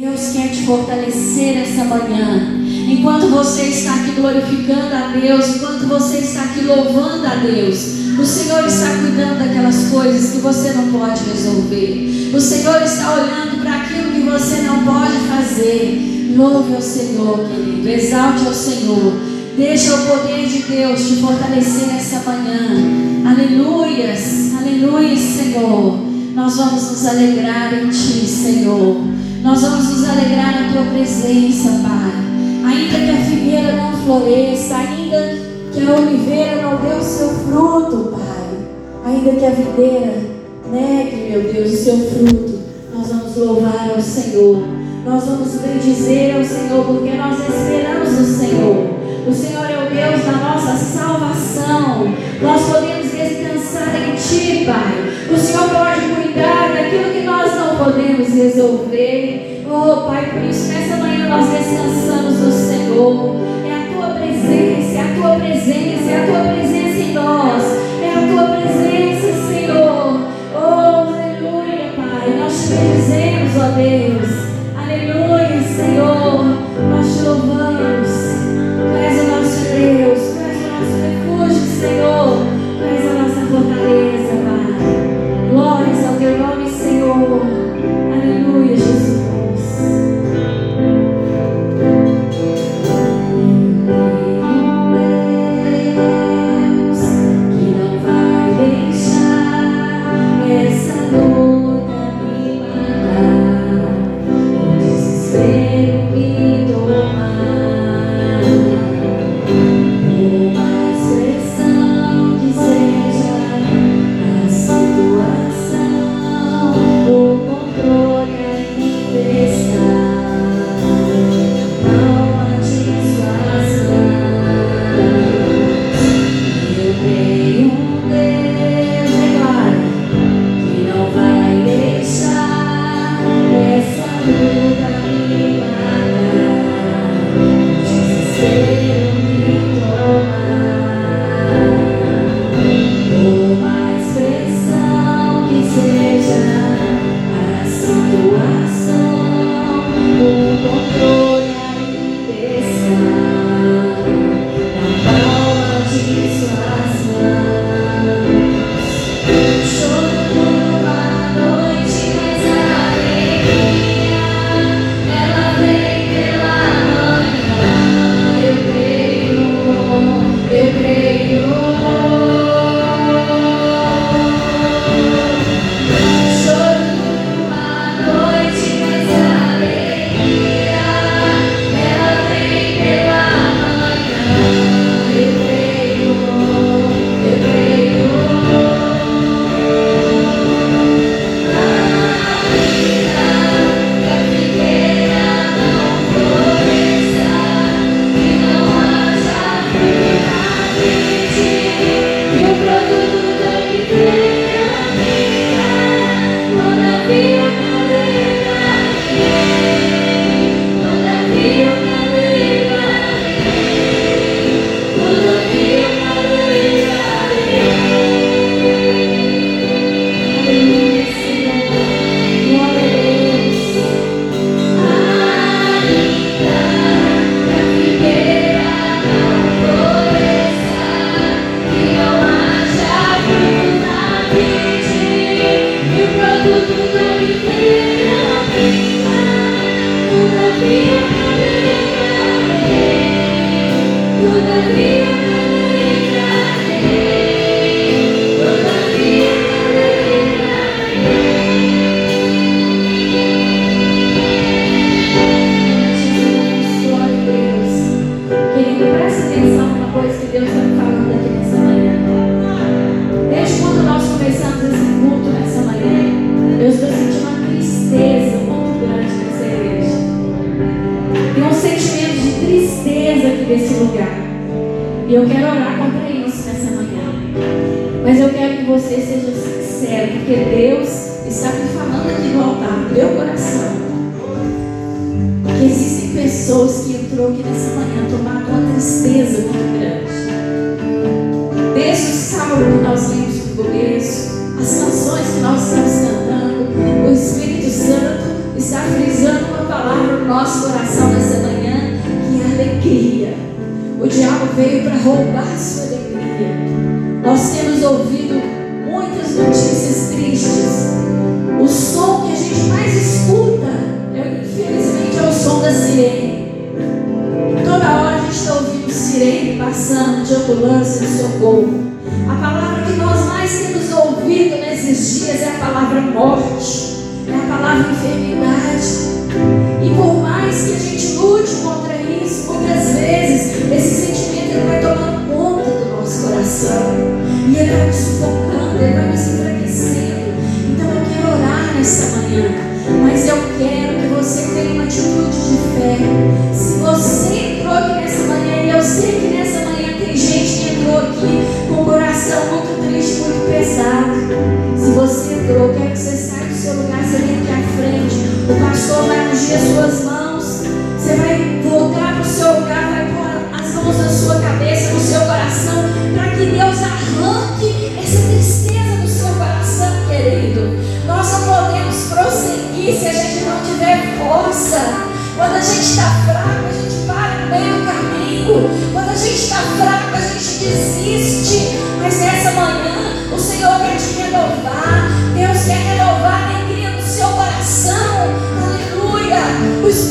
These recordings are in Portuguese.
Deus quer te fortalecer essa manhã. Enquanto você está aqui glorificando a Deus, enquanto você está aqui louvando a Deus, o Senhor está cuidando daquelas coisas que você não pode resolver. O Senhor está olhando para aquilo que você não pode fazer. Louve ao Senhor, querido. Exalte ao Senhor. Deixa o poder de Deus te fortalecer nessa manhã. Aleluias, aleluias, Senhor. Nós vamos nos alegrar em Ti, Senhor. Nós vamos nos alegrar na Tua presença, Pai. Ainda que a figueira não floresça, ainda que a oliveira não dê o seu fruto, Pai. Ainda que a videira negue, meu Deus, o seu fruto, nós vamos louvar ao Senhor. Nós vamos bendizer ao Senhor, porque nós esperamos no Senhor. O Senhor é o Deus da nossa salvação. Nós podemos descansar em Ti, Pai. O Senhor pode cuidar daquilo que nós não podemos resolver. Oh, Pai, por isso nessa manhã nós descansamos no Senhor. É a Tua presença, é a Tua presença, é a Tua presença em nós. É a Tua presença, Senhor. Oh, aleluia, Pai. Nós te bendizemos, ó Deus. tristeza muito grande. Desde o sábado que nós vimos no começo, as canções que nós estamos cantando, o Espírito Santo está frisando uma palavra no nosso coração nessa manhã, que é alegria. O diabo veio para roubar sua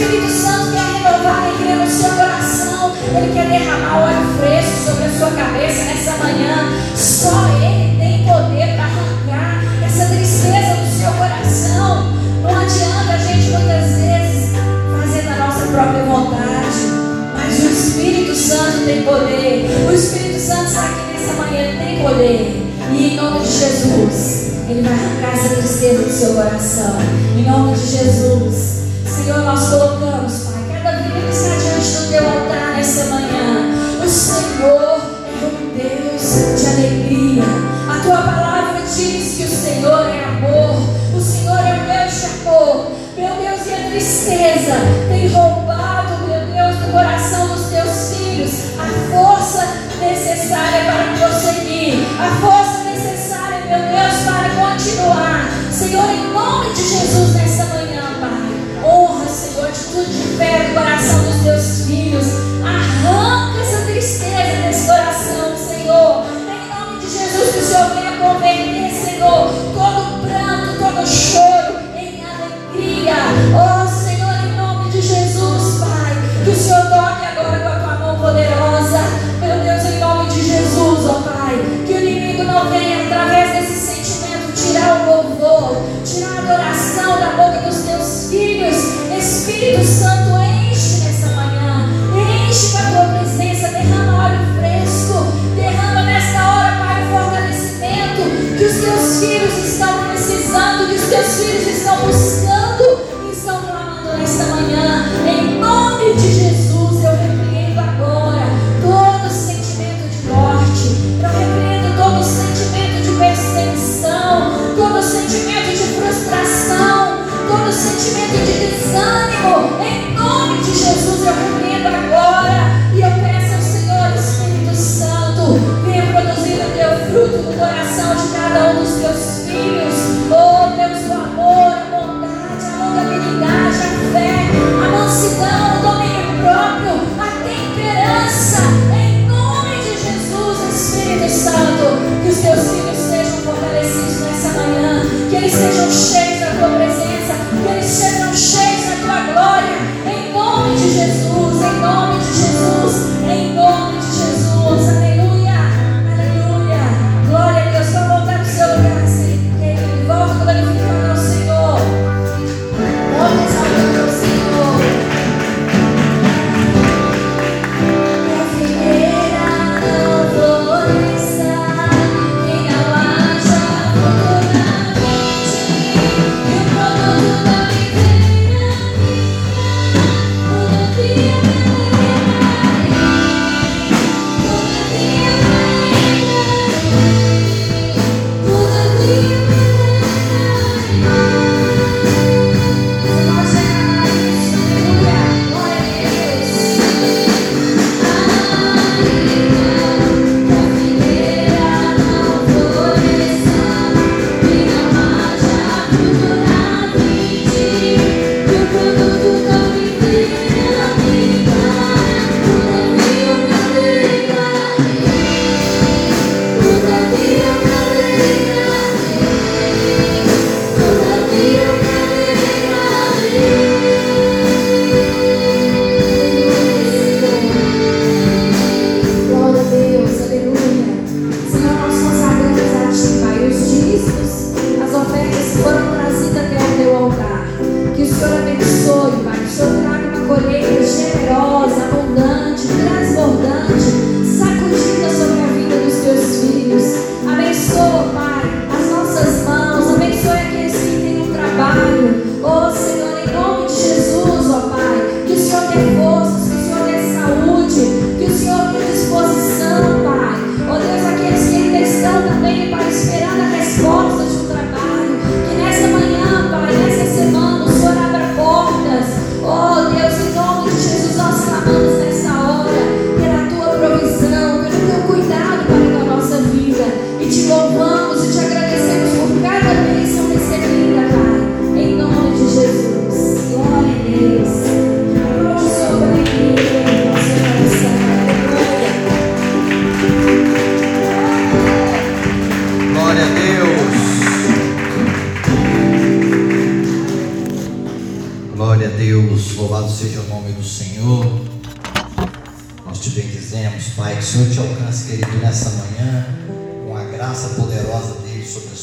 Espírito Santo quer renovar a alegria no seu coração. Ele quer derramar óleo fresco sobre a sua cabeça nessa manhã. Só Ele tem poder para arrancar essa tristeza do seu coração. Não adianta a gente muitas vezes fazer da nossa própria vontade. Mas o Espírito Santo tem poder. O Espírito Santo está aqui nessa manhã, tem poder. E em nome de Jesus. Ele vai arrancar essa tristeza do seu coração. Em nome de Jesus. Senhor, nós colocamos.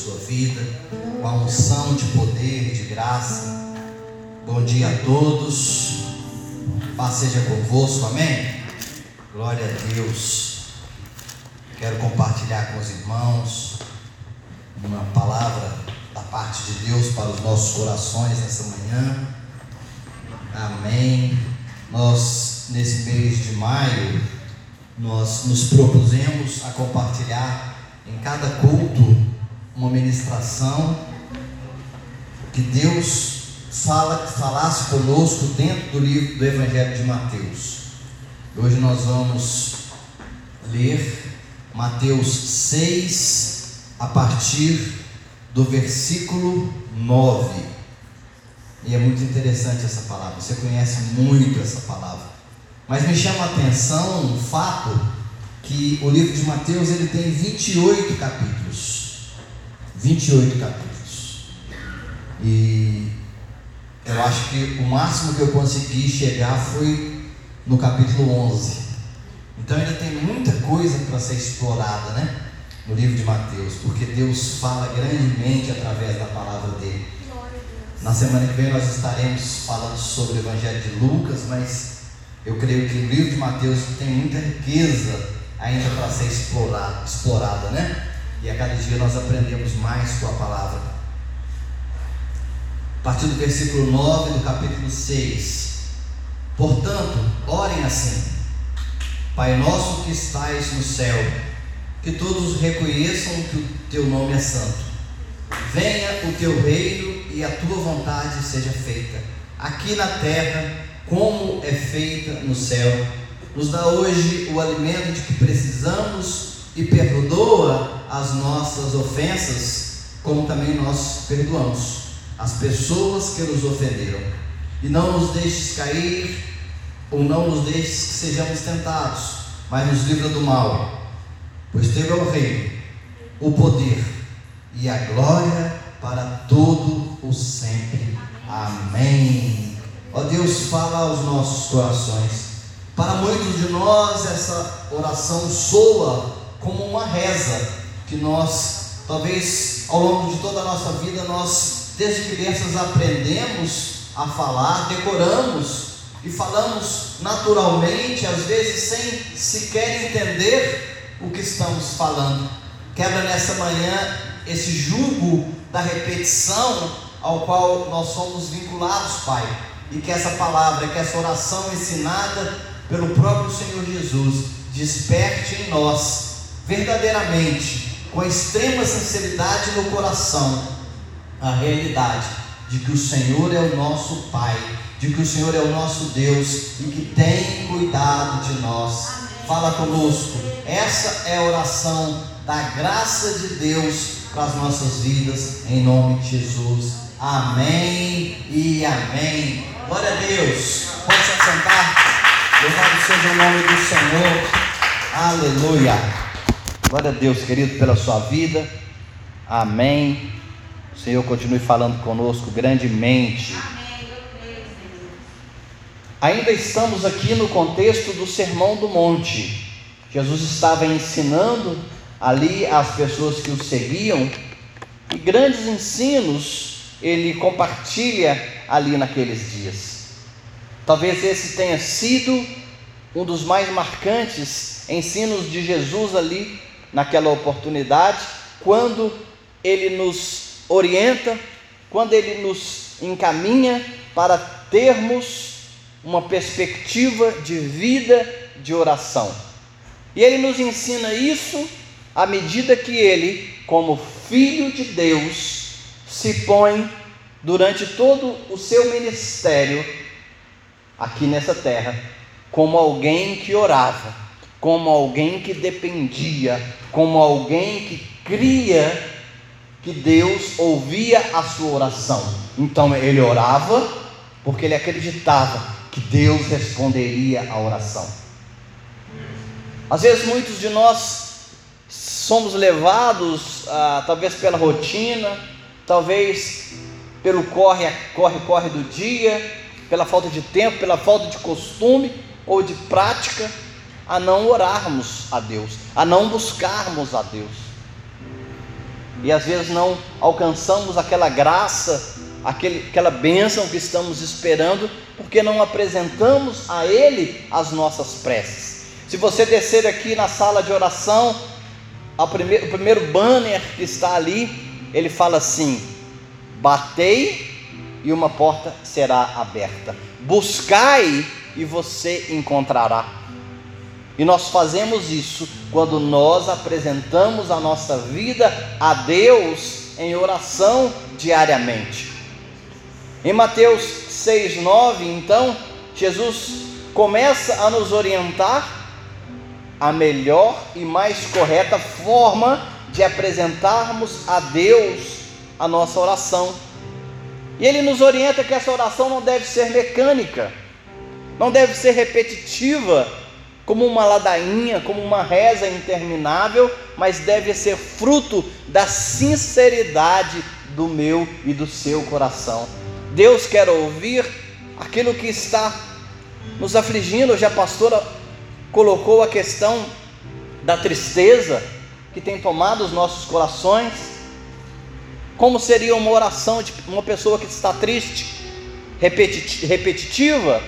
Sua vida, com a unção de poder e de graça. Bom dia a todos. Paz seja convosco, amém? Glória a Deus. Quero compartilhar com os irmãos uma palavra da parte de Deus para os nossos corações nessa manhã. Amém. Nós, nesse mês de maio, nós nos propusemos a compartilhar em cada culto uma ministração que Deus fala, falasse conosco dentro do livro do Evangelho de Mateus. Hoje nós vamos ler Mateus 6, a partir do versículo 9. E é muito interessante essa palavra, você conhece muito essa palavra. Mas me chama a atenção o fato que o livro de Mateus ele tem 28 capítulos. 28 capítulos. E eu acho que o máximo que eu consegui chegar foi no capítulo 11. Então ainda tem muita coisa para ser explorada, né? No livro de Mateus, porque Deus fala grandemente através da palavra dele. Na semana que vem nós estaremos falando sobre o Evangelho de Lucas, mas eu creio que o livro de Mateus tem muita riqueza ainda para ser explorada, explorada, né? E a cada dia nós aprendemos mais com a palavra. A partir do versículo 9 do capítulo 6. Portanto, orem assim: Pai nosso que estais no céu, que todos reconheçam que o teu nome é santo. Venha o teu reino e a tua vontade seja feita, aqui na terra, como é feita no céu. Nos dá hoje o alimento de que precisamos e perdoa as nossas ofensas, como também nós perdoamos as pessoas que nos ofenderam. E não nos deixes cair, ou não nos deixes que sejamos tentados, mas nos livra do mal. Pois teu é o reino, o poder e a glória para todo o sempre. Amém. Ó Deus, fala aos nossos corações. Para muitos de nós, essa oração soa como uma reza que nós, talvez ao longo de toda a nossa vida, nós, desde crianças, aprendemos a falar, decoramos e falamos naturalmente, às vezes sem sequer entender o que estamos falando. Quebra nessa manhã esse jugo da repetição ao qual nós somos vinculados, Pai. E que essa palavra, que essa oração ensinada pelo próprio Senhor Jesus desperte em nós verdadeiramente, com extrema sinceridade no coração, a realidade de que o Senhor é o nosso Pai, de que o Senhor é o nosso Deus e que tem cuidado de nós. Fala conosco. Essa é a oração da graça de Deus para as nossas vidas, em nome de Jesus. Amém e amém. Glória a Deus. Pode se assentar. Louvado seja o nome do Senhor. Aleluia. Glória a Deus, querido, pela sua vida. Amém. O Senhor continue falando conosco grandemente. Ainda estamos aqui no contexto do Sermão do Monte. Jesus estava ensinando ali as pessoas que o seguiam e grandes ensinos ele compartilha ali naqueles dias. Talvez esse tenha sido um dos mais marcantes ensinos de Jesus ali naquela oportunidade, quando ele nos orienta, quando ele nos encaminha para termos uma perspectiva de vida de oração. E ele nos ensina isso à medida que ele, como filho de Deus, se põe durante todo o seu ministério aqui nessa terra como alguém que orava, como alguém que dependia, como alguém que cria que Deus ouvia a sua oração. Então ele orava porque ele acreditava que Deus responderia à oração. Às vezes muitos de nós somos levados, ah, talvez pela rotina, talvez pelo corre, corre, corre do dia, pela falta de tempo, pela falta de costume ou de prática, a não orarmos a Deus, a não buscarmos a Deus. E às vezes não alcançamos aquela graça, aquele, aquela bênção que estamos esperando, porque não apresentamos a Ele as nossas preces. Se você descer aqui na sala de oração, o primeiro banner que está ali, ele fala assim: Batei e uma porta será aberta. Buscai e você encontrará. E nós fazemos isso quando nós apresentamos a nossa vida a Deus em oração diariamente. Em Mateus 6:9, então, Jesus começa a nos orientar a melhor e mais correta forma de apresentarmos a Deus a nossa oração. E ele nos orienta que essa oração não deve ser mecânica, não deve ser repetitiva, como uma ladainha, como uma reza interminável, mas deve ser fruto da sinceridade do meu e do seu coração. Deus quer ouvir aquilo que está nos afligindo. Hoje a pastora colocou a questão da tristeza que tem tomado os nossos corações. Como seria uma oração de uma pessoa que está triste, repetitiva?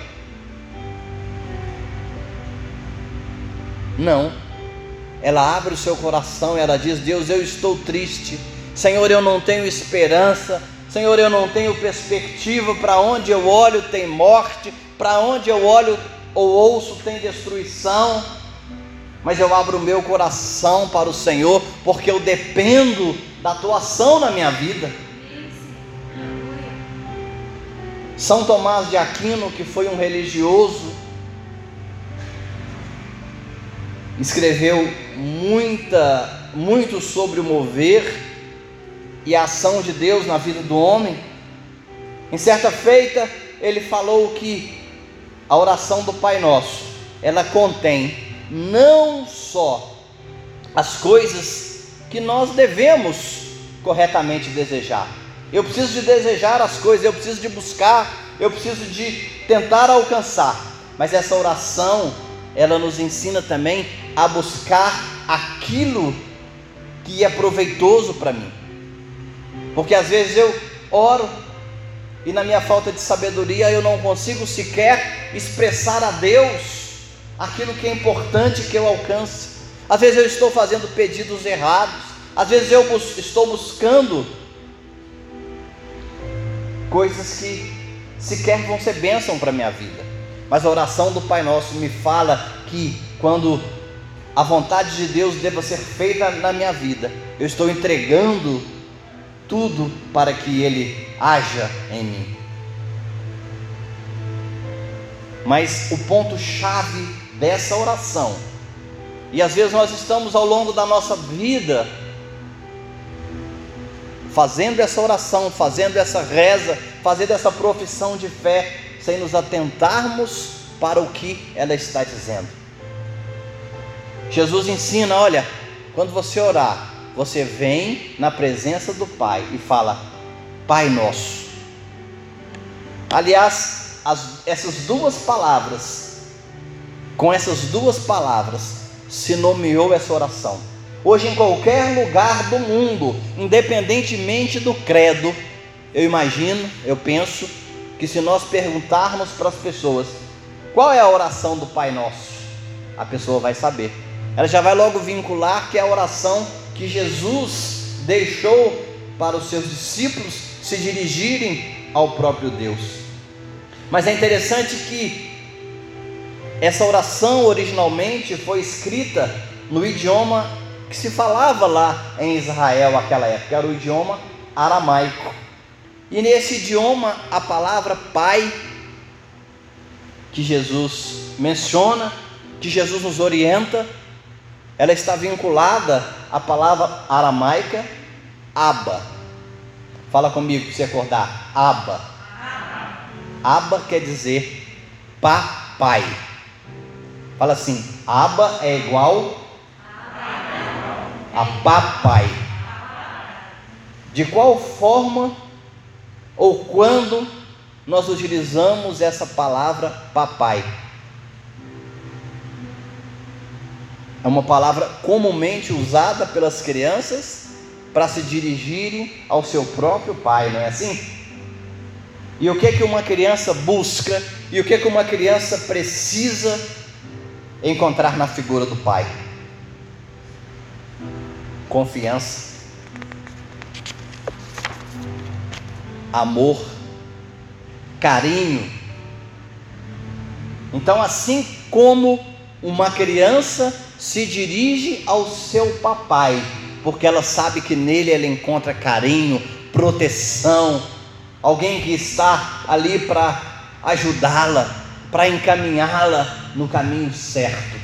Não. Ela abre o seu coração e ela diz: Deus, eu estou triste. Senhor, eu não tenho esperança. Senhor, eu não tenho perspectiva. Para onde eu olho tem morte. Para onde eu olho ou ouço tem destruição, mas eu abro o meu coração para o Senhor, porque eu dependo da tua ação na minha vida. São Tomás de Aquino, que foi um religioso, escreveu muita, muito sobre o mover e a ação de Deus na vida do homem. Em certa feita, ele falou que a oração do Pai Nosso, ela contém não só as coisas que nós devemos corretamente desejar. Eu preciso de desejar as coisas, eu preciso de buscar, eu preciso de tentar alcançar. Mas essa oração, ela nos ensina também a buscar aquilo que é proveitoso para mim. Porque às vezes eu oro e na minha falta de sabedoria eu não consigo sequer expressar a Deus aquilo que é importante que eu alcance. Às vezes eu estou fazendo pedidos errados, às vezes eu bus estou buscando coisas que sequer vão ser bênção para a minha vida. Mas a oração do Pai Nosso me fala que quando a vontade de Deus deva ser feita na minha vida, eu estou entregando tudo para que Ele haja em mim. Mas o ponto-chave dessa oração, e às vezes nós estamos ao longo da nossa vida fazendo essa oração, fazendo essa reza, fazendo essa profissão de fé, sem nos atentarmos para o que ela está dizendo. Jesus ensina: olha, quando você orar, você vem na presença do Pai e fala: Pai Nosso. Aliás, as, essas duas palavras, com essas duas palavras, se nomeou essa oração. Hoje, em qualquer lugar do mundo, independentemente do credo, eu imagino, eu penso, que se nós perguntarmos para as pessoas qual é a oração do Pai Nosso, a pessoa vai saber. Ela já vai logo vincular que é a oração que Jesus deixou para os seus discípulos se dirigirem ao próprio Deus. Mas é interessante que essa oração originalmente foi escrita no idioma que se falava lá em Israel naquela época, era o idioma aramaico. E nesse idioma, a palavra pai, que Jesus menciona, que Jesus nos orienta, ela está vinculada à palavra aramaica Abba. Fala comigo para você acordar. Abba. Abba quer dizer papai. Fala assim: Abba é igual a papai. De qual forma ou quando nós utilizamos essa palavra papai? É uma palavra comumente usada pelas crianças para se dirigirem ao seu próprio pai, não é assim? E o que que uma criança busca e o que que uma criança precisa encontrar na figura do pai? Confiança, amor, carinho. Então, assim como uma criança se dirige ao seu papai, porque ela sabe que nele ela encontra carinho, proteção, alguém que está ali para ajudá-la, para encaminhá-la no caminho certo.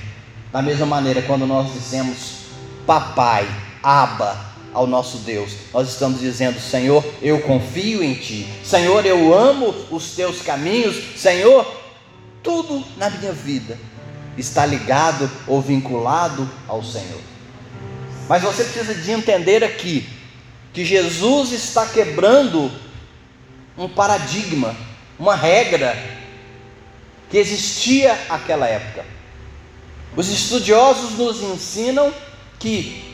Da mesma maneira, quando nós dizemos papai, aba ao nosso Deus, nós estamos dizendo: Senhor, eu confio em Ti, Senhor, eu amo os Teus caminhos, Senhor, tudo na minha vida está ligado ou vinculado ao Senhor. Mas você precisa de entender aqui que Jesus está quebrando um paradigma, uma regra que existia naquela época. Os estudiosos nos ensinam que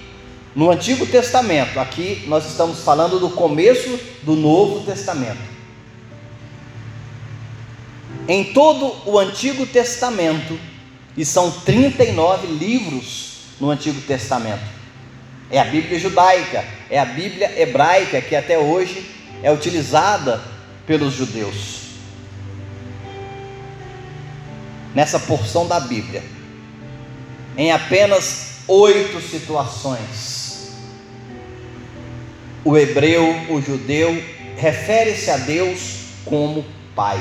no Antigo Testamento, aqui nós estamos falando do começo do Novo Testamento. Em todo o Antigo Testamento, e são 39 livros no Antigo Testamento. É a Bíblia judaica, é a Bíblia hebraica que até hoje é utilizada pelos judeus. Nessa porção da Bíblia, em apenas oito situações, o hebreu, o judeu, refere-se a Deus como Pai.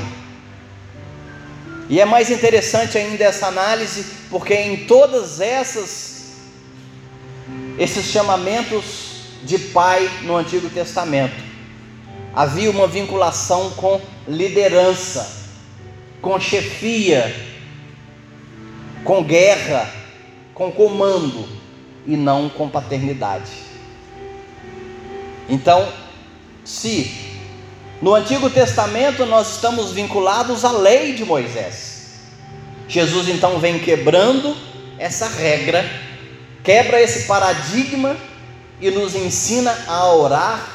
E é mais interessante ainda essa análise, porque em todas essas esses chamamentos de pai no Antigo Testamento. Havia uma vinculação com liderança, com chefia, com guerra, com comando e não com paternidade. Então, se no Antigo Testamento nós estamos vinculados à lei de Moisés, Jesus então vem quebrando essa regra quebra esse paradigma e nos ensina a orar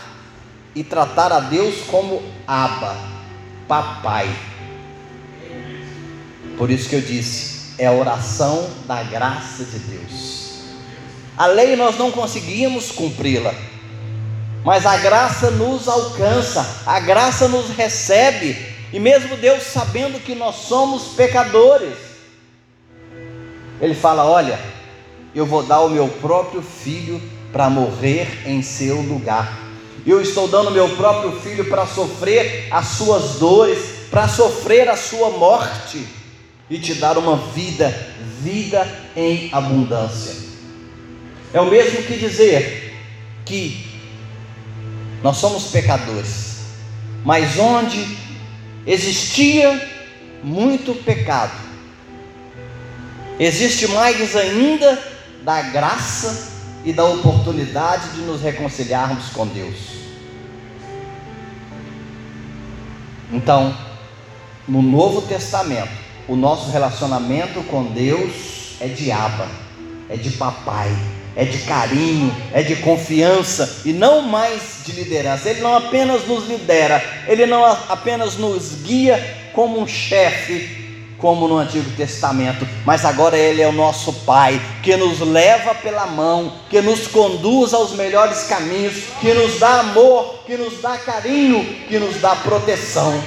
e tratar a Deus como Abba, papai. Por isso que eu disse, é a oração da graça de Deus. A lei nós não conseguimos cumpri-la, mas a graça nos alcança, a graça nos recebe, e mesmo Deus sabendo que nós somos pecadores, Ele fala: Olha, eu vou dar o meu próprio filho para morrer em seu lugar. Eu estou dando o meu próprio filho para sofrer as suas dores, para sofrer a sua morte e te dar uma vida, vida em abundância. É o mesmo que dizer que nós somos pecadores, mas onde existia muito pecado, existe mais ainda da graça e da oportunidade de nos reconciliarmos com Deus. Então, no Novo Testamento, o nosso relacionamento com Deus é de aba, é de papai, é de carinho, é de confiança e não mais de liderança. Ele não apenas nos lidera, ele não apenas nos guia como um chefe, como no Antigo Testamento, mas agora Ele é o nosso Pai, que nos leva pela mão, que nos conduz aos melhores caminhos, que nos dá amor, que nos dá carinho, que nos dá proteção.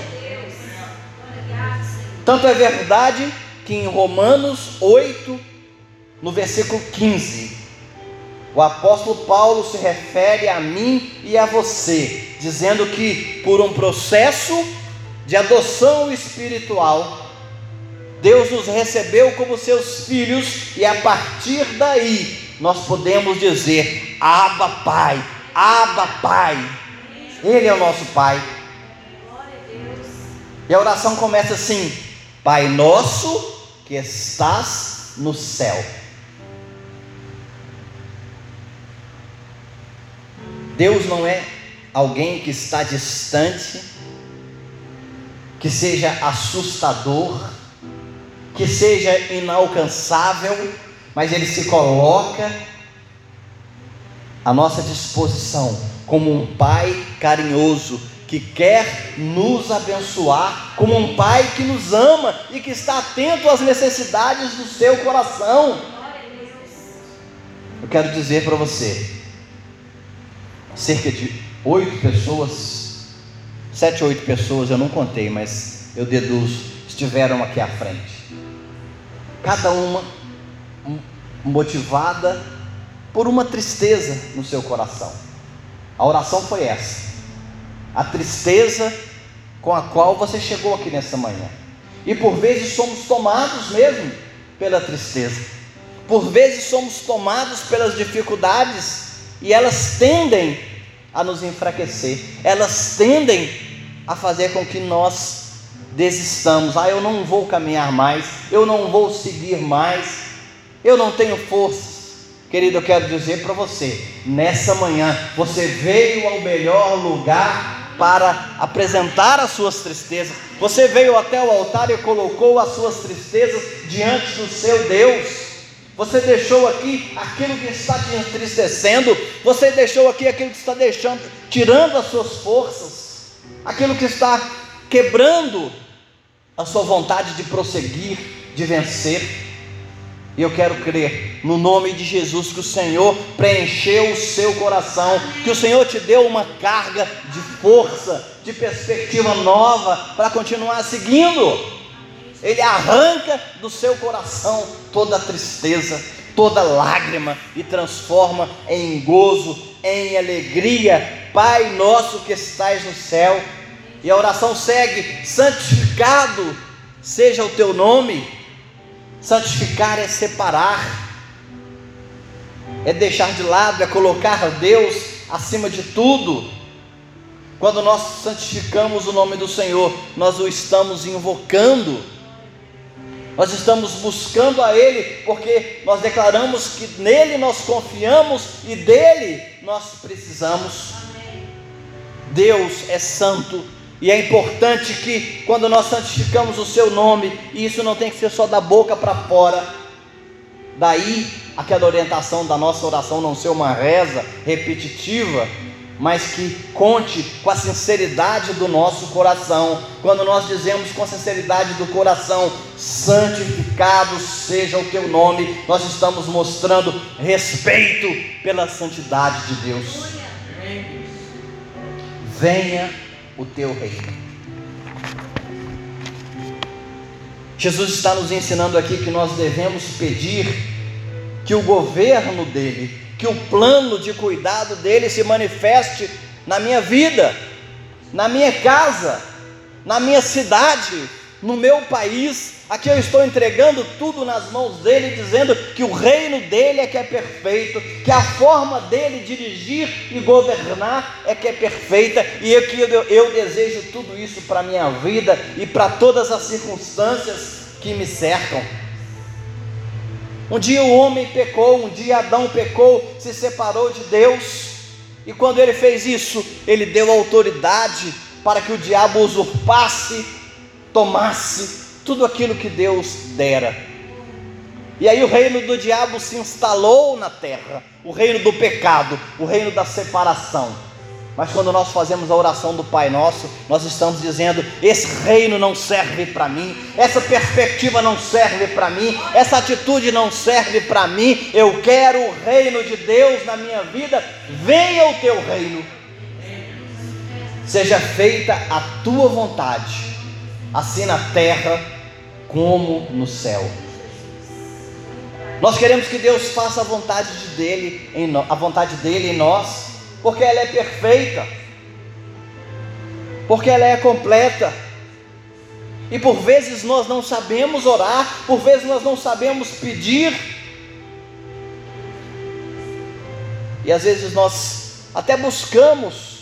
Tanto é verdade que em Romanos 8, no versículo 15, o apóstolo Paulo se refere a mim e a você, dizendo que por um processo de adoção espiritual, Deus nos recebeu como seus filhos e a partir daí nós podemos dizer: Abba Pai, Abba Pai. Ele é o nosso Pai. E a oração começa assim: Pai nosso que estás no céu. Deus não é alguém que está distante, que seja assustador, que seja inalcançável, mas Ele se coloca à nossa disposição como um Pai carinhoso que quer nos abençoar, como um Pai que nos ama e que está atento às necessidades do seu coração. Eu quero dizer para você, cerca de oito pessoas, sete ou oito pessoas, eu não contei, mas eu deduzo, estiveram aqui à frente. Cada uma motivada por uma tristeza no seu coração. A oração foi essa. A tristeza com a qual você chegou aqui nessa manhã. E por vezes somos tomados mesmo pela tristeza. Por vezes somos tomados pelas dificuldades e elas tendem a nos enfraquecer, elas tendem a fazer com que nós desistamos. Ah, eu não vou caminhar mais, eu não vou seguir mais, eu não tenho forças. Querido, eu quero dizer para você, nessa manhã você veio ao melhor lugar para apresentar as suas tristezas. Você veio até o altar e colocou as suas tristezas diante do seu Deus. Você deixou aqui aquilo que está te entristecendo, você deixou aqui aquilo que está deixando, tirando as suas forças, aquilo que está quebrando a sua vontade de prosseguir, de vencer. E eu quero crer no nome de Jesus que o Senhor preencheu o seu coração, que o Senhor te deu uma carga de força, de perspectiva nova para continuar seguindo. Ele arranca do seu coração toda tristeza, toda lágrima e transforma em gozo, em alegria. Pai nosso que estais no céu. E a oração segue: santificado seja o teu nome. Santificar é separar, é deixar de lado, é colocar Deus acima de tudo. Quando nós santificamos o nome do Senhor, nós o estamos invocando nós estamos buscando a Ele porque nós declaramos que nele nós confiamos e dele nós precisamos. Deus é santo e é importante que quando nós santificamos o seu nome, e isso não tem que ser só da boca para fora, daí aquela orientação da nossa oração não ser uma reza repetitiva, mas que conte com a sinceridade do nosso coração. Quando nós dizemos com a sinceridade do coração, santificado seja o teu nome, nós estamos mostrando respeito pela santidade de Deus. Venha o teu reino. Jesus está nos ensinando aqui que nós devemos pedir que o governo dele que o plano de cuidado dele se manifeste na minha vida, na minha casa, na minha cidade, no meu país. Aqui eu estou entregando tudo nas mãos dele, dizendo que o reino dele é que é perfeito, que a forma dele dirigir e governar é que é perfeita, e eu, que eu, eu desejo tudo isso para a minha vida e para todas as circunstâncias que me cercam. Um dia o homem pecou, um dia Adão pecou, se separou de Deus, e quando ele fez isso, ele deu autoridade para que o diabo usurpasse, tomasse tudo aquilo que Deus dera. E aí o reino do diabo se instalou na terra, o reino do pecado, o reino da separação. Mas quando nós fazemos a oração do Pai Nosso, nós estamos dizendo: esse reino não serve para mim, essa perspectiva não serve para mim, essa atitude não serve para mim. Eu quero o reino de Deus na minha vida. Venha o teu reino. Seja feita a tua vontade, assim na terra como no céu. Nós queremos que Deus faça a vontade dele a vontade dele em nós, porque ela é perfeita. Porque ela é completa. E por vezes nós não sabemos orar, por vezes nós não sabemos pedir. E às vezes nós até buscamos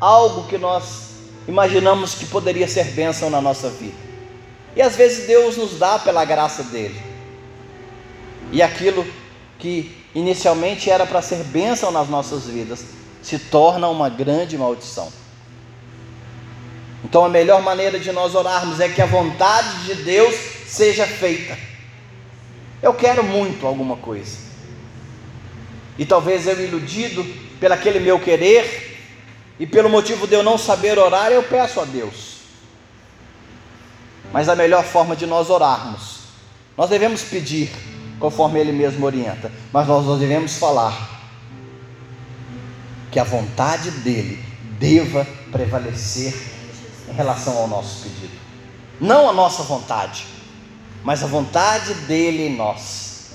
algo que nós imaginamos que poderia ser bênção na nossa vida. E às vezes Deus nos dá pela graça dele. E aquilo que inicialmente era para ser bênção nas nossas vidas se torna uma grande maldição. Então a melhor maneira de nós orarmos é que a vontade de Deus seja feita. Eu quero muito alguma coisa. E talvez eu iludido pelo aquele meu querer e pelo motivo de eu não saber orar, eu peço a Deus. Mas a melhor forma de nós orarmos, nós devemos pedir conforme ele mesmo orienta. Mas nós devemos falar que a vontade dele deva prevalecer em relação ao nosso pedido. Não a nossa vontade, mas a vontade dele em nós.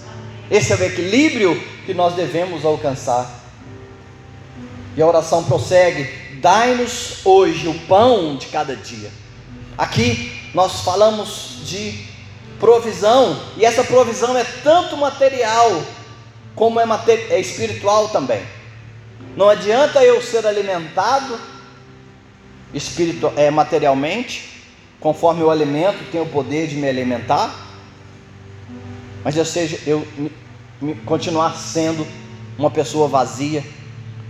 Esse é o equilíbrio que nós devemos alcançar. E a oração prossegue: dai-nos hoje o pão de cada dia. Aqui nós falamos de provisão, e essa provisão é tanto material como é, é espiritual também. Não adianta eu ser alimentado espiritu é, materialmente, conforme o alimento tem o poder de me alimentar, mas eu seja eu me, me, continuar sendo uma pessoa vazia,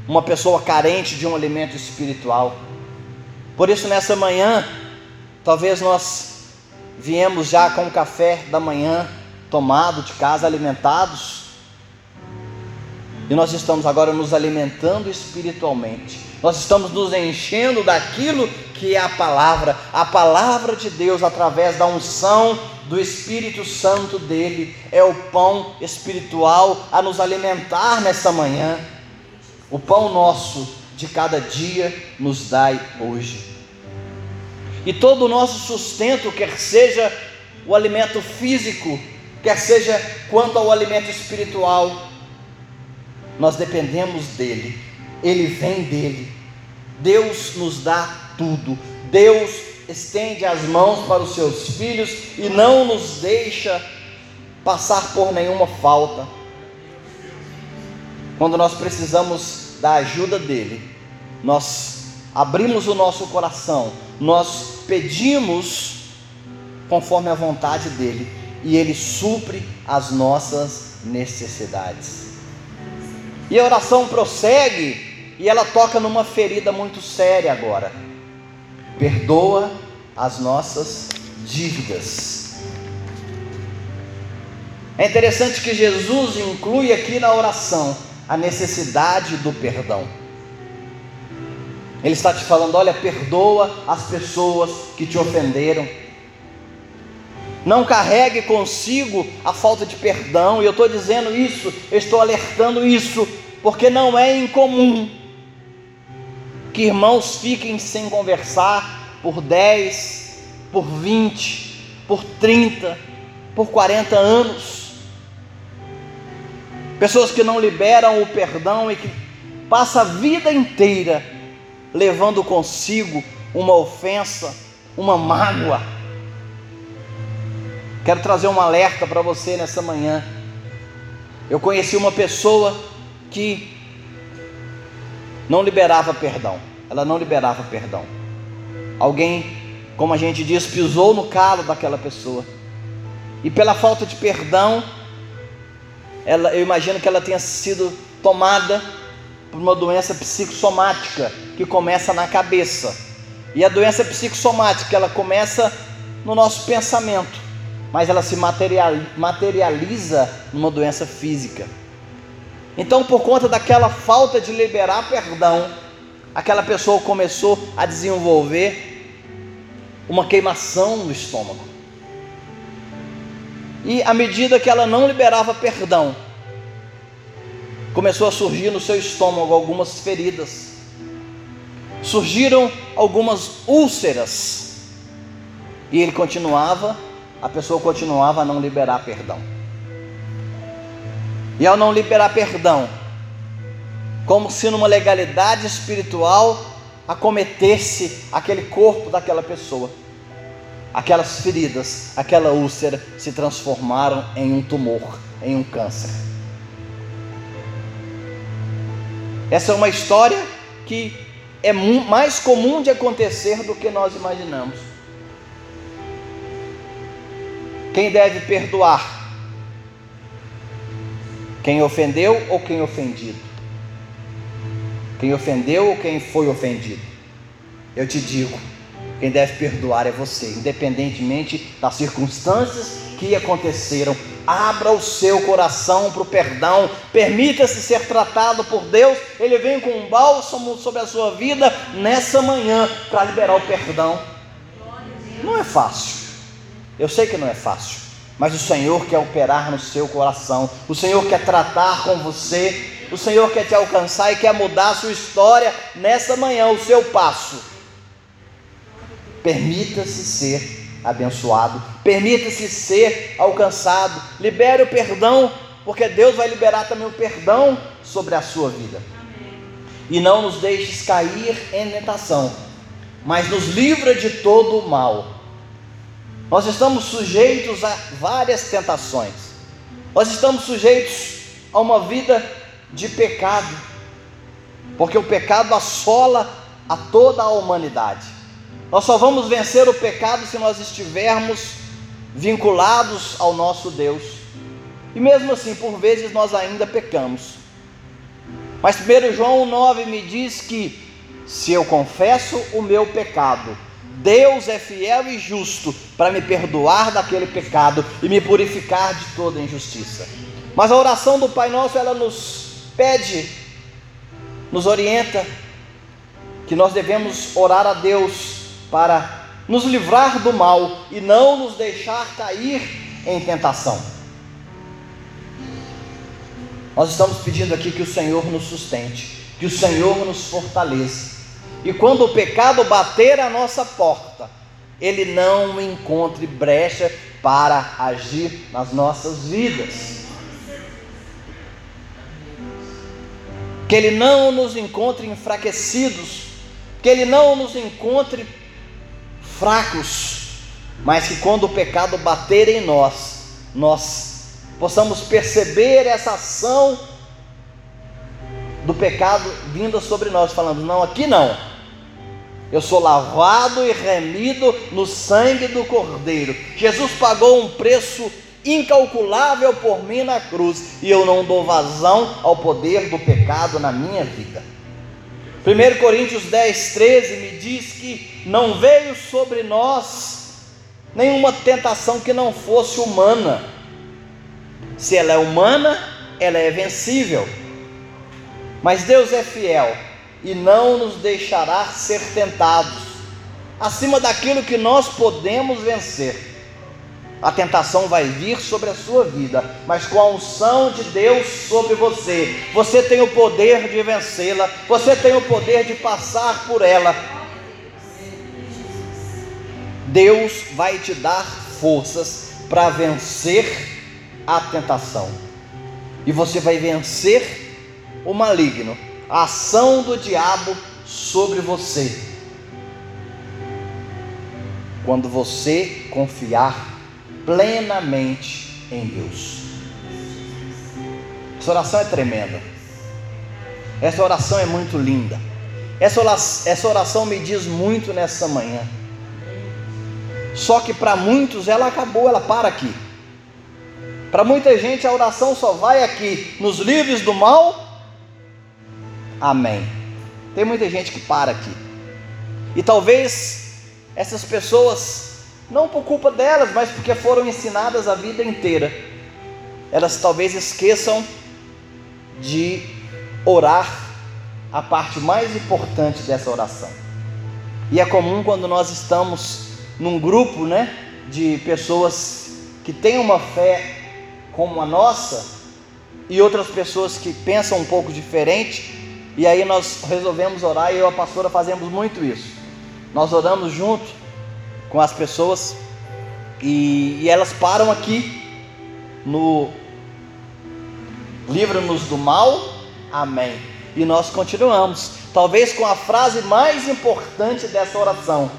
uma pessoa carente de um alimento espiritual. Por isso nessa manhã, talvez nós viemos já com o café da manhã tomado de casa, alimentados. E nós estamos agora nos alimentando espiritualmente. Nós estamos nos enchendo daquilo que é a palavra, a palavra de Deus através da unção do Espírito Santo dele, é o pão espiritual a nos alimentar nesta manhã. O pão nosso de cada dia nos dai hoje. E todo o nosso sustento, quer seja o alimento físico, quer seja quanto ao alimento espiritual, nós dependemos dele, ele vem dele. Deus nos dá tudo. Deus estende as mãos para os seus filhos e não nos deixa passar por nenhuma falta. Quando nós precisamos da ajuda dele, nós abrimos o nosso coração, nós pedimos conforme a vontade dele e ele supre as nossas necessidades. E a oração prossegue e ela toca numa ferida muito séria agora. Perdoa as nossas dívidas. É interessante que Jesus inclui aqui na oração a necessidade do perdão. Ele está te falando: olha, perdoa as pessoas que te ofenderam. Não carregue consigo a falta de perdão, e eu estou dizendo isso, eu estou alertando isso, porque não é incomum que irmãos fiquem sem conversar por 10, por 20, por 30, por 40 anos. Pessoas que não liberam o perdão e que passam a vida inteira levando consigo uma ofensa, uma mágoa. Quero trazer um alerta para você nessa manhã. Eu conheci uma pessoa que não liberava perdão. Ela não liberava perdão. Alguém, como a gente diz, pisou no calo daquela pessoa. E pela falta de perdão, ela, eu imagino que ela tenha sido tomada por uma doença psicossomática que começa na cabeça. E a doença psicossomática, ela começa no nosso pensamento. Mas ela se materializa numa doença física. Então, por conta daquela falta de liberar perdão, aquela pessoa começou a desenvolver uma queimação no estômago. E à medida que ela não liberava perdão, começou a surgir no seu estômago algumas feridas, surgiram algumas úlceras, e ele continuava, a pessoa continuava a não liberar perdão. E ao não liberar perdão, como se numa legalidade espiritual acometesse aquele corpo daquela pessoa. Aquelas feridas, aquela úlcera se transformaram em um tumor, em um câncer. Essa é uma história que é mais comum de acontecer do que nós imaginamos. Quem deve perdoar? Quem ofendeu ou quem ofendido? Quem ofendeu ou quem foi ofendido? Eu te digo, quem deve perdoar é você, independentemente das circunstâncias que aconteceram. Abra o seu coração para o perdão, permita-se ser tratado por Deus. Ele vem com um bálsamo sobre a sua vida nessa manhã para liberar o perdão. Não é fácil, eu sei que não é fácil, mas o Senhor quer operar no seu coração, o Senhor quer tratar com você, o Senhor quer te alcançar e quer mudar a sua história nessa manhã, o seu passo. Permita-se ser abençoado, permita-se ser alcançado, libere o perdão, porque Deus vai liberar também o perdão sobre a sua vida. E não nos deixes cair em tentação, mas nos livra de todo o mal nós estamos sujeitos a várias tentações. Nós estamos sujeitos a uma vida de pecado, porque o pecado assola a toda a humanidade. Nós só vamos vencer o pecado se nós estivermos vinculados ao nosso Deus. E mesmo assim, por vezes nós ainda pecamos. Mas 1 João 9 me diz que se eu confesso o meu pecado, Deus é fiel e justo para me perdoar daquele pecado e me purificar de toda injustiça. Mas a oração do Pai Nosso, ela nos pede, nos orienta, que nós devemos orar a Deus para nos livrar do mal e não nos deixar cair em tentação. Nós estamos pedindo aqui que o Senhor nos sustente, que o Senhor nos fortaleça e quando o pecado bater a nossa porta, ele não encontre brecha para agir nas nossas vidas. Que ele não nos encontre enfraquecidos, que ele não nos encontre fracos, mas que quando o pecado bater em nós, nós possamos perceber essa ação do pecado vinda sobre nós, falando: não, aqui não eu sou lavado e remido no sangue do Cordeiro. Jesus pagou um preço incalculável por mim na cruz e eu não dou vazão ao poder do pecado na minha vida. 1 Coríntios 10, 13 me diz que não veio sobre nós nenhuma tentação que não fosse humana. Se ela é humana, ela é vencível. Mas Deus é fiel e não nos deixará ser tentados acima daquilo que nós podemos vencer. A tentação vai vir sobre a sua vida, mas com a unção de Deus sobre você, você tem o poder de vencê-la, você tem o poder de passar por ela. Deus vai te dar forças para vencer a tentação, e você vai vencer o maligno a ação do diabo sobre você. Quando você confiar plenamente em Deus. Essa oração é tremenda. Essa oração é muito linda. Essa oração, essa oração me diz muito nessa manhã. Só que para muitos ela acabou, ela para aqui. Para muita gente a oração só vai aqui, nos livres do mal Amém. Tem muita gente que para aqui. E talvez essas pessoas não por culpa delas, mas porque foram ensinadas a vida inteira. Elas talvez esqueçam de orar a parte mais importante dessa oração. E é comum quando nós estamos num grupo, né, de pessoas que têm uma fé como a nossa e outras pessoas que pensam um pouco diferente, e aí nós resolvemos orar e eu e a pastora fazemos muito isso. Nós oramos junto com as pessoas e, e elas param aqui no livra-nos do mal, amém. E nós continuamos, talvez com a frase mais importante dessa oração: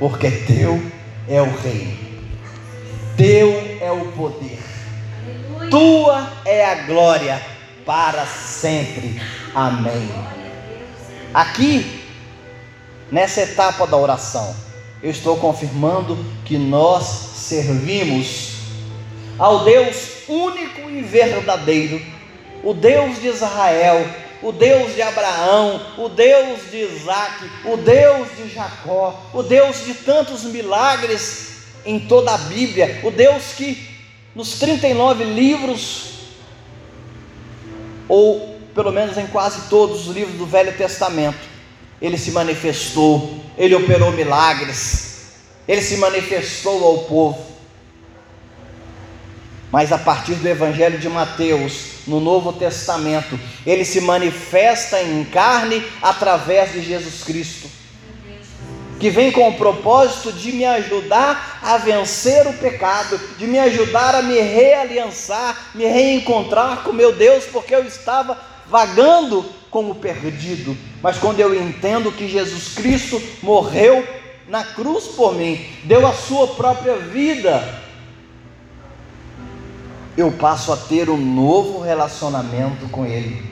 porque teu é o reino, teu é o poder, tua é a glória para sempre, amém. Aqui, nessa etapa da oração, eu estou confirmando que nós servimos ao Deus único e verdadeiro, o Deus de Israel, o Deus de Abraão, o Deus de Isaac, o Deus de Jacó, o Deus de tantos milagres em toda a Bíblia, o Deus que nos 39 livros, ou pelo menos em quase todos os livros do Velho Testamento, ele se manifestou, ele operou milagres, ele se manifestou ao povo. Mas a partir do Evangelho de Mateus, no Novo Testamento, ele se manifesta em carne através de Jesus Cristo, que vem com o propósito de me ajudar a vencer o pecado, de me ajudar a me realiançar, me reencontrar com meu Deus, porque eu estava vagando como perdido. Mas quando eu entendo que Jesus Cristo morreu na cruz por mim, deu a sua própria vida, eu passo a ter um novo relacionamento com Ele.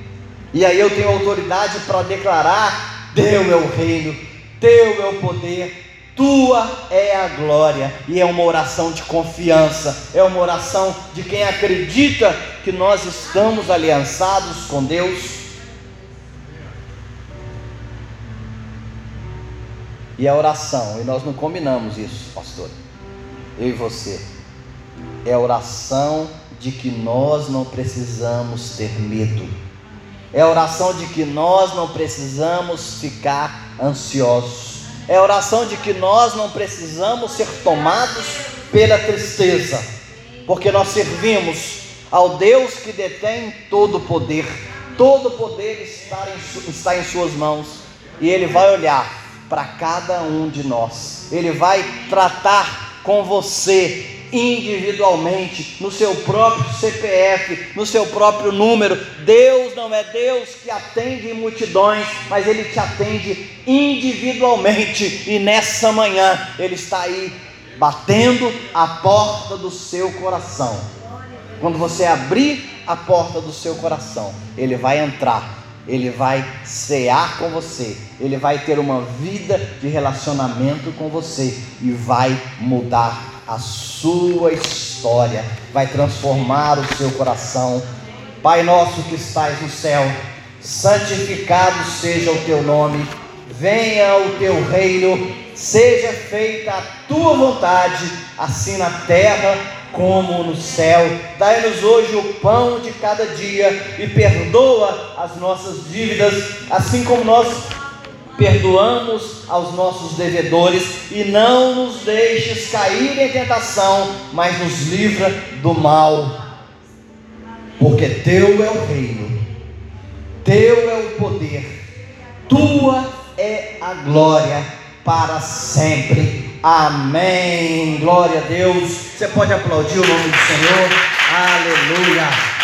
E aí eu tenho autoridade para declarar: é o reino, Teu é o poder, Tua é a glória. E é uma oração de confiança, é uma oração de quem acredita que nós estamos aliançados com Deus. E a oração, e nós não combinamos isso, pastor, eu e você, é a oração de que nós não precisamos ter medo, é a oração de que nós não precisamos ficar ansiosos, é a oração de que nós não precisamos ser tomados pela tristeza, porque nós servimos ao Deus que detém todo o poder, todo o poder está em, está em Suas mãos, e Ele vai olhar para cada um de nós. Ele vai tratar com você individualmente, no seu próprio CPF, no seu próprio número. Deus não é Deus que atende multidões, mas Ele te atende individualmente. E nessa manhã Ele está aí batendo a porta do seu coração. Quando você abrir a porta do seu coração, Ele vai entrar ele vai cear com você, ele vai ter uma vida de relacionamento com você e vai mudar a sua história, vai transformar o seu coração. Pai nosso que estás no céu, santificado seja o teu nome, venha o teu reino, seja feita a tua vontade, assim na terra como no céu. Dai-nos hoje o pão de cada dia e perdoa as nossas dívidas, assim como nós perdoamos aos nossos devedores e não nos deixes cair em tentação, mas nos livra do mal. Porque teu é o reino, teu é o poder, tua é a glória para sempre. Amém. Glória a Deus. Você pode aplaudir o nome do Senhor. Aleluia.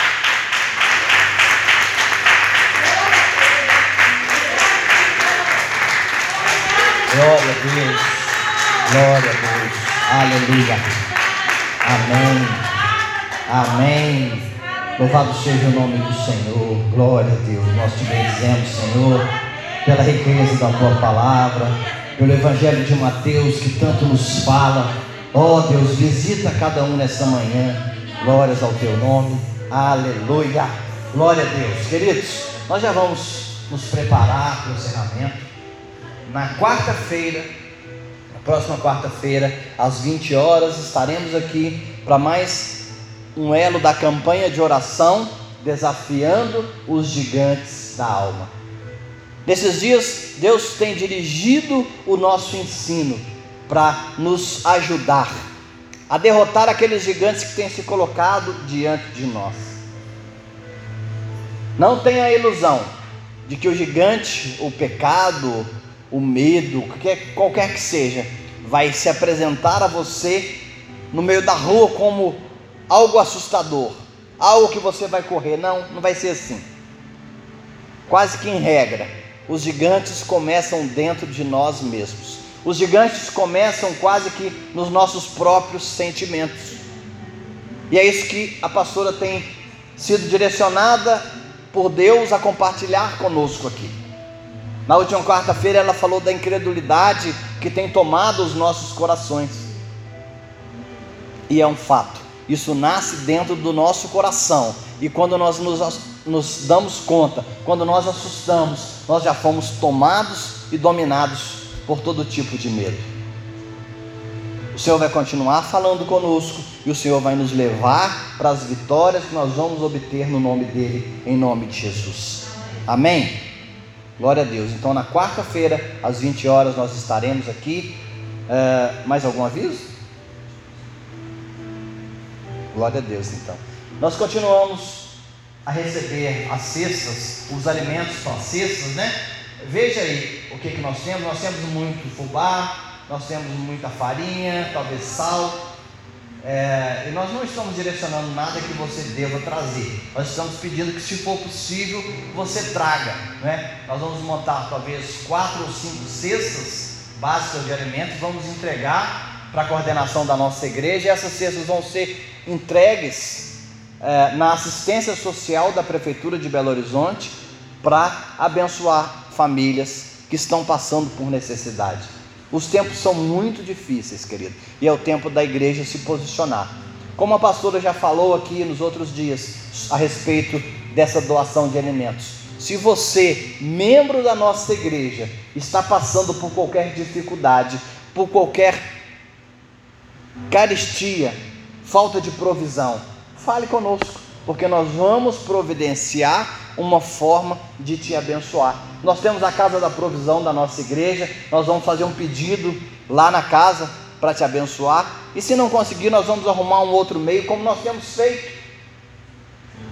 Glória a Deus. Glória a Deus. Aleluia. Amém. Amém. Louvado seja o nome do Senhor. Glória a Deus. Nós te bendizemos, Senhor, pela riqueza da tua palavra pelo Evangelho de Mateus que tanto nos fala. Ó oh, Deus, visita cada um nessa manhã. Glórias ao teu nome. Aleluia. Glória a Deus. Queridos, nós já vamos nos preparar para o encerramento. Na quarta-feira, Próxima quarta-feira, às 20 horas, estaremos aqui para mais um elo da campanha de oração, desafiando os gigantes da alma. Nesses dias, Deus tem dirigido o nosso ensino para nos ajudar a derrotar aqueles gigantes que têm se colocado diante de nós. Não tenha a ilusão de que o gigante, o pecado, o medo, qualquer, qualquer que seja, vai se apresentar a você no meio da rua como algo assustador, algo que você vai correr. Não, não vai ser assim. Quase que em regra, os gigantes começam dentro de nós mesmos. Os gigantes começam quase que nos nossos próprios sentimentos. E é isso que a pastora tem sido direcionada por Deus a compartilhar conosco aqui. Na última quarta-feira ela falou da incredulidade que tem tomado os nossos corações. E é um fato. Isso nasce dentro do nosso coração. E quando nós nos, nos damos conta, quando nós assustamos, nós já fomos tomados e dominados por todo tipo de medo. O Senhor vai continuar falando conosco e o Senhor vai nos levar para as vitórias que nós vamos obter no nome dEle, em nome de Jesus. Amém? Glória a Deus. Então, na quarta-feira, às 20 horas, nós estaremos aqui. Uh, mais algum aviso? Glória a Deus, então. Nós continuamos a receber as cestas, os alimentos para as cestas, né? Veja aí o que, que nós temos. Nós temos muito fubá, nós temos muita farinha, talvez sal. É, e nós não estamos direcionando nada que você deva trazer. Nós estamos pedindo que, se for possível, você traga. Né? Nós vamos montar talvez quatro ou cinco cestas básicas de alimentos, vamos entregar para a coordenação da nossa igreja. E essas cestas vão ser entregues é, na assistência social da Prefeitura de Belo Horizonte para abençoar famílias que estão passando por necessidade. Os tempos são muito difíceis, querido, e é o tempo da igreja se posicionar. Como a pastora já falou aqui nos outros dias a respeito dessa doação de alimentos. Se você, membro da nossa igreja, está passando por qualquer dificuldade, por qualquer carestia, falta de provisão, fale conosco, porque nós vamos providenciar uma forma de te abençoar. Nós temos a casa da provisão da nossa igreja, nós vamos fazer um pedido lá na casa para te abençoar. E se não conseguir, nós vamos arrumar um outro meio, como nós temos feito.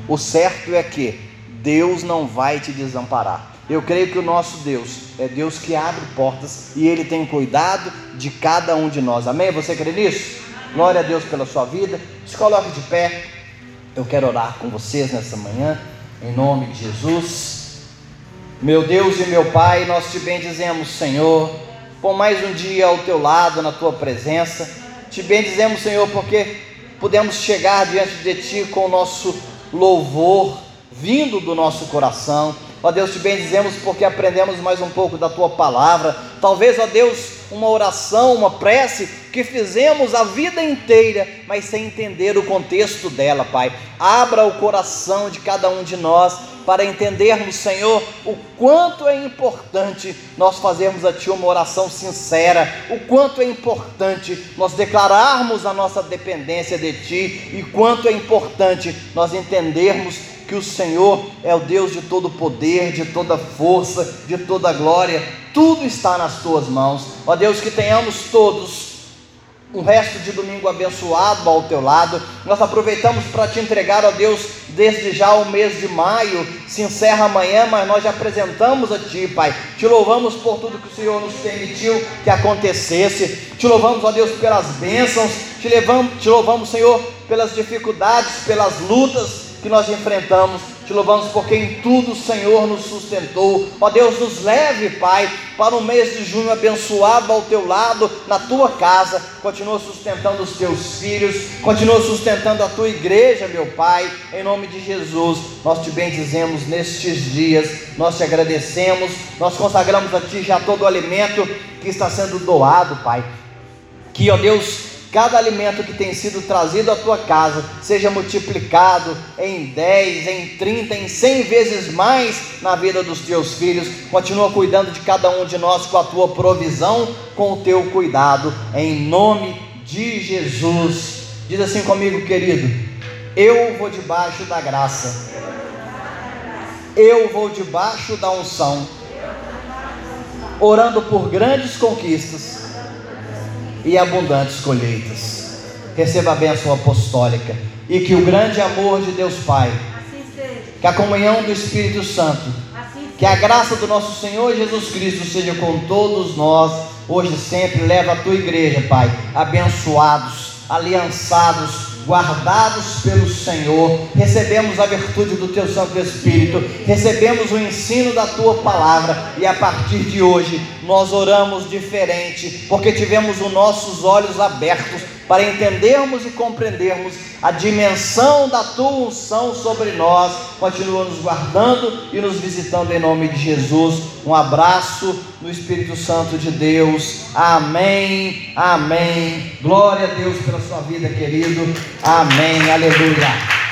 O certo é que Deus não vai te desamparar. Eu creio que o nosso Deus é Deus que abre portas e Ele tem cuidado de cada um de nós. Amém? Você crê nisso? Glória a Deus pela sua vida. Se coloque de pé. Eu quero orar com vocês nessa manhã em nome de Jesus. Meu Deus e meu Pai, nós te bendizemos, Senhor, por mais um dia ao teu lado, na tua presença. Te bendizemos, Senhor, porque podemos chegar diante de ti com o nosso louvor vindo do nosso coração. Ó Deus, te bendizemos porque aprendemos mais um pouco da tua palavra. Talvez, ó Deus, uma oração, uma prece que fizemos a vida inteira, mas sem entender o contexto dela, Pai. Abra o coração de cada um de nós para entendermos, Senhor, o quanto é importante nós fazermos a Ti uma oração sincera, o quanto é importante nós declararmos a nossa dependência de Ti e quanto é importante nós entendermos que o Senhor é o Deus de todo poder, de toda força, de toda glória, tudo está nas tuas mãos. Ó Deus, que tenhamos todos um resto de domingo abençoado ao teu lado. Nós aproveitamos para te entregar, ó Deus, desde já o mês de maio, se encerra amanhã, mas nós já apresentamos a Ti, Pai. Te louvamos por tudo que o Senhor nos permitiu que acontecesse. Te louvamos, ó Deus, pelas bênçãos. Te, levamos, te louvamos, Senhor, pelas dificuldades, pelas lutas que nós enfrentamos. Te louvamos porque em tudo o Senhor nos sustentou. Ó Deus, nos leve, Pai, para um mês de junho abençoado ao teu lado, na tua casa. Continua sustentando os teus filhos, continua sustentando a tua igreja, meu Pai. Em nome de Jesus, nós te bendizemos nestes dias, nós te agradecemos, nós consagramos a Ti já todo o alimento que está sendo doado, Pai. Que, ó Deus, cada alimento que tem sido trazido à tua casa seja multiplicado em 10, em 30, em 100 vezes mais na vida dos teus filhos. Continua cuidando de cada um de nós com a tua provisão, com o teu cuidado, em nome de Jesus. Diz assim comigo, querido: Eu vou debaixo da graça, eu vou debaixo da unção, orando por grandes conquistas e abundantes colheitas. Receba a bênção apostólica e que o grande amor de Deus Pai, que a comunhão do Espírito Santo, que a graça do nosso Senhor Jesus Cristo seja com todos nós, hoje e sempre. Leva a tua igreja, Pai, abençoados, aliançados, guardados pelo Senhor, recebemos a virtude do Teu Santo Espírito, recebemos o ensino da Tua palavra e a partir de hoje nós oramos diferente, porque tivemos os nossos olhos abertos para entendermos e compreendermos a dimensão da tua unção sobre nós. Continua nos guardando e nos visitando em nome de Jesus. Um abraço no Espírito Santo de Deus. Amém. Amém. Glória a Deus pela sua vida, querido. Amém. Aleluia.